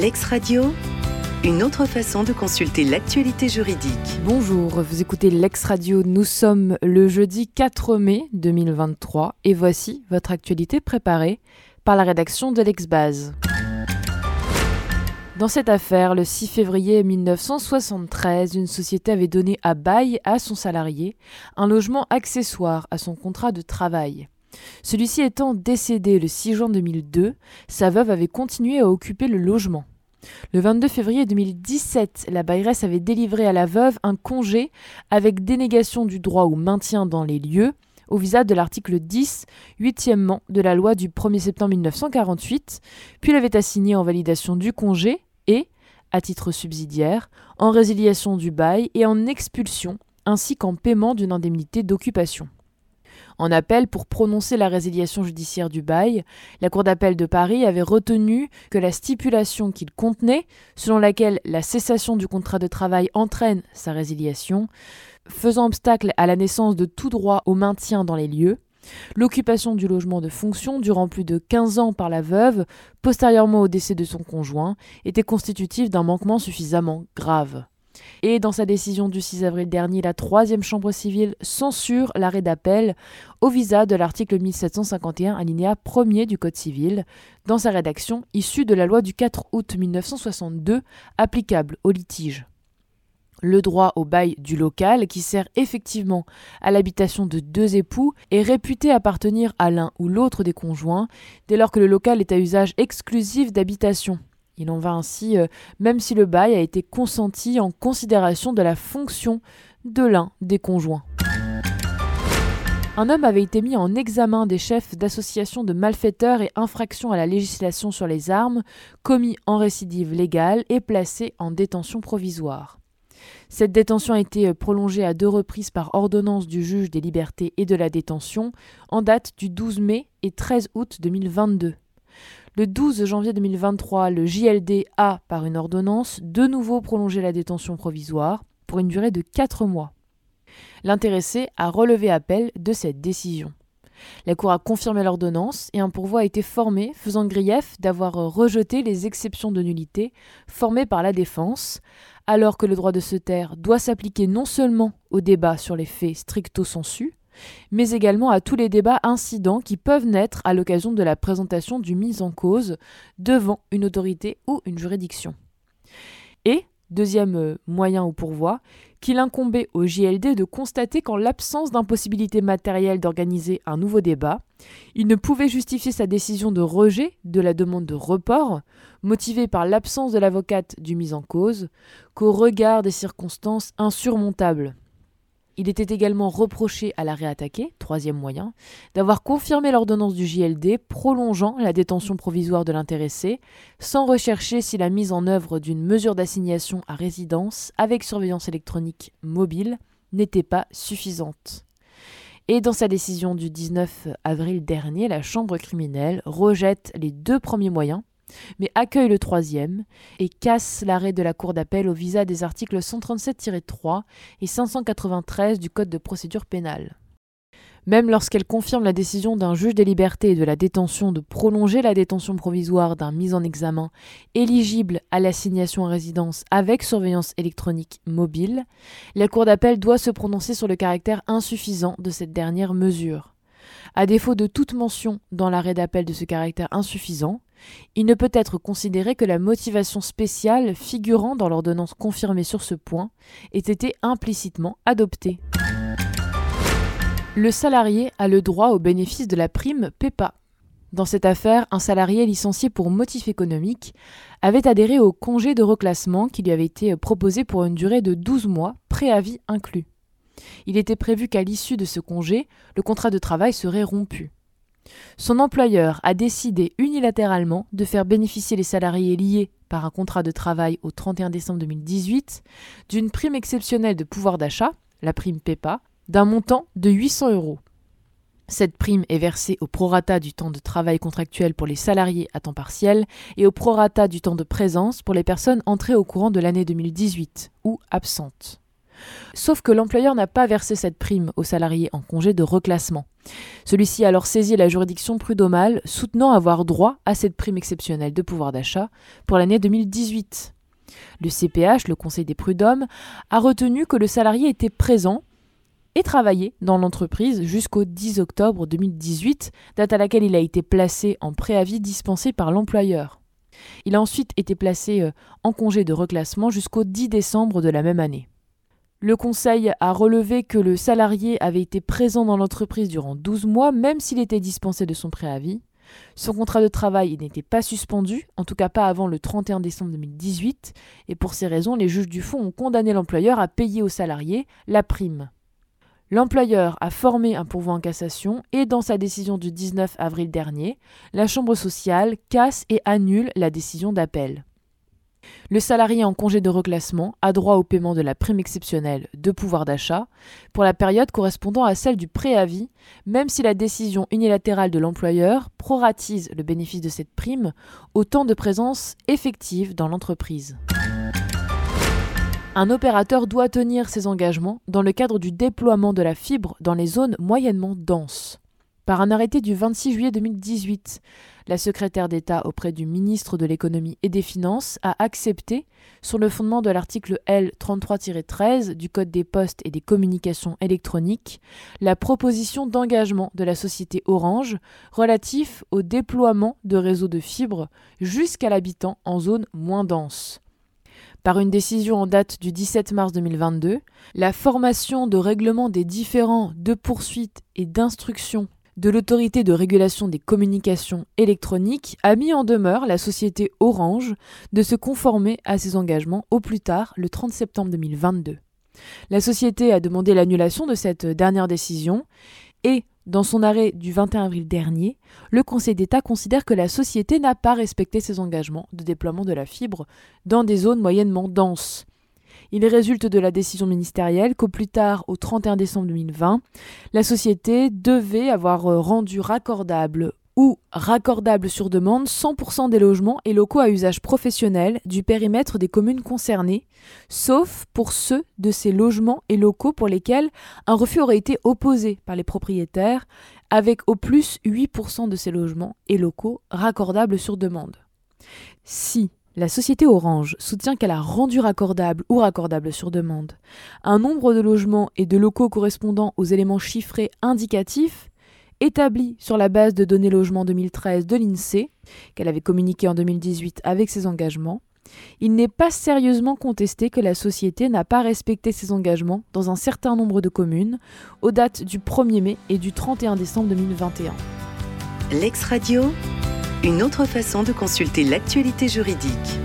Lex Radio, une autre façon de consulter l'actualité juridique. Bonjour, vous écoutez Lex Radio, nous sommes le jeudi 4 mai 2023 et voici votre actualité préparée par la rédaction de l'Exbase. Dans cette affaire, le 6 février 1973, une société avait donné à bail à son salarié un logement accessoire à son contrat de travail. Celui-ci étant décédé le 6 juin 2002, sa veuve avait continué à occuper le logement. Le 22 février 2017, la bailleresse avait délivré à la veuve un congé avec dénégation du droit au maintien dans les lieux au visa de l'article 10, huitièmement de la loi du 1er septembre 1948, puis l'avait assigné en validation du congé et, à titre subsidiaire, en résiliation du bail et en expulsion, ainsi qu'en paiement d'une indemnité d'occupation. En appel pour prononcer la résiliation judiciaire du bail, la Cour d'appel de Paris avait retenu que la stipulation qu'il contenait, selon laquelle la cessation du contrat de travail entraîne sa résiliation, faisant obstacle à la naissance de tout droit au maintien dans les lieux, l'occupation du logement de fonction durant plus de 15 ans par la veuve, postérieurement au décès de son conjoint, était constitutive d'un manquement suffisamment grave. Et dans sa décision du 6 avril dernier, la troisième chambre civile censure l'arrêt d'appel au visa de l'article 1751 alinéa 1er du Code civil, dans sa rédaction issue de la loi du 4 août 1962 applicable au litige le droit au bail du local, qui sert effectivement à l'habitation de deux époux, est réputé appartenir à l'un ou l'autre des conjoints, dès lors que le local est à usage exclusif d'habitation. Il en va ainsi euh, même si le bail a été consenti en considération de la fonction de l'un des conjoints. Un homme avait été mis en examen des chefs d'associations de malfaiteurs et infractions à la législation sur les armes, commis en récidive légale et placé en détention provisoire. Cette détention a été euh, prolongée à deux reprises par ordonnance du juge des libertés et de la détention en date du 12 mai et 13 août 2022. Le 12 janvier 2023, le JLD a, par une ordonnance, de nouveau prolongé la détention provisoire pour une durée de 4 mois. L'intéressé a relevé appel de cette décision. La Cour a confirmé l'ordonnance et un pourvoi a été formé, faisant grief d'avoir rejeté les exceptions de nullité formées par la défense, alors que le droit de se taire doit s'appliquer non seulement au débat sur les faits stricto sensu, mais également à tous les débats incidents qui peuvent naître à l'occasion de la présentation du mise en cause devant une autorité ou une juridiction. Et, deuxième euh, moyen ou pourvoi, qu'il incombait au JLD de constater qu'en l'absence d'impossibilité matérielle d'organiser un nouveau débat, il ne pouvait justifier sa décision de rejet de la demande de report, motivée par l'absence de l'avocate du mise en cause, qu'au regard des circonstances insurmontables il était également reproché à la réattaquer, troisième moyen, d'avoir confirmé l'ordonnance du JLD prolongeant la détention provisoire de l'intéressé, sans rechercher si la mise en œuvre d'une mesure d'assignation à résidence avec surveillance électronique mobile n'était pas suffisante. Et dans sa décision du 19 avril dernier, la Chambre criminelle rejette les deux premiers moyens mais accueille le troisième et casse l'arrêt de la Cour d'appel au visa des articles 137-3 et 593 du Code de procédure pénale. Même lorsqu'elle confirme la décision d'un juge des libertés et de la détention de prolonger la détention provisoire d'un mis en examen éligible à l'assignation à résidence avec surveillance électronique mobile, la Cour d'appel doit se prononcer sur le caractère insuffisant de cette dernière mesure. À défaut de toute mention dans l'arrêt d'appel de ce caractère insuffisant, il ne peut être considéré que la motivation spéciale figurant dans l'ordonnance confirmée sur ce point ait été implicitement adoptée. Le salarié a le droit au bénéfice de la prime PEPA. Dans cette affaire, un salarié licencié pour motif économique avait adhéré au congé de reclassement qui lui avait été proposé pour une durée de 12 mois, préavis inclus. Il était prévu qu'à l'issue de ce congé, le contrat de travail serait rompu. Son employeur a décidé unilatéralement de faire bénéficier les salariés liés par un contrat de travail au 31 décembre 2018 d'une prime exceptionnelle de pouvoir d'achat, la prime PEPA, d'un montant de 800 euros. Cette prime est versée au prorata du temps de travail contractuel pour les salariés à temps partiel et au prorata du temps de présence pour les personnes entrées au courant de l'année 2018 ou absentes. Sauf que l'employeur n'a pas versé cette prime au salarié en congé de reclassement. Celui-ci a alors saisi la juridiction prud'homale, soutenant avoir droit à cette prime exceptionnelle de pouvoir d'achat pour l'année 2018. Le CPH, le Conseil des prud'hommes, a retenu que le salarié était présent et travaillé dans l'entreprise jusqu'au 10 octobre 2018, date à laquelle il a été placé en préavis dispensé par l'employeur. Il a ensuite été placé euh, en congé de reclassement jusqu'au 10 décembre de la même année. Le Conseil a relevé que le salarié avait été présent dans l'entreprise durant 12 mois, même s'il était dispensé de son préavis. Son contrat de travail n'était pas suspendu, en tout cas pas avant le 31 décembre 2018, et pour ces raisons, les juges du fonds ont condamné l'employeur à payer au salarié la prime. L'employeur a formé un pourvoi en cassation et dans sa décision du 19 avril dernier, la Chambre sociale casse et annule la décision d'appel. Le salarié en congé de reclassement a droit au paiement de la prime exceptionnelle de pouvoir d'achat pour la période correspondant à celle du préavis, même si la décision unilatérale de l'employeur proratise le bénéfice de cette prime au temps de présence effective dans l'entreprise. Un opérateur doit tenir ses engagements dans le cadre du déploiement de la fibre dans les zones moyennement denses. Par un arrêté du 26 juillet 2018, la secrétaire d'État auprès du ministre de l'économie et des finances a accepté, sur le fondement de l'article L 33-13 du Code des postes et des communications électroniques, la proposition d'engagement de la société Orange relatif au déploiement de réseaux de fibres jusqu'à l'habitant en zone moins dense. Par une décision en date du 17 mars 2022, la formation de règlement des différents de poursuite et d'instruction de l'autorité de régulation des communications électroniques a mis en demeure la société Orange de se conformer à ses engagements au plus tard le 30 septembre 2022. La société a demandé l'annulation de cette dernière décision et, dans son arrêt du 21 avril dernier, le Conseil d'État considère que la société n'a pas respecté ses engagements de déploiement de la fibre dans des zones moyennement denses. Il résulte de la décision ministérielle qu'au plus tard, au 31 décembre 2020, la société devait avoir euh, rendu raccordable ou raccordable sur demande 100% des logements et locaux à usage professionnel du périmètre des communes concernées, sauf pour ceux de ces logements et locaux pour lesquels un refus aurait été opposé par les propriétaires, avec au plus 8% de ces logements et locaux raccordables sur demande. Si la société Orange soutient qu'elle a rendu raccordable ou raccordable sur demande un nombre de logements et de locaux correspondant aux éléments chiffrés indicatifs établis sur la base de données logement 2013 de l'INSEE, qu'elle avait communiqué en 2018 avec ses engagements. Il n'est pas sérieusement contesté que la société n'a pas respecté ses engagements dans un certain nombre de communes aux dates du 1er mai et du 31 décembre 2021. L'ex-radio une autre façon de consulter l'actualité juridique.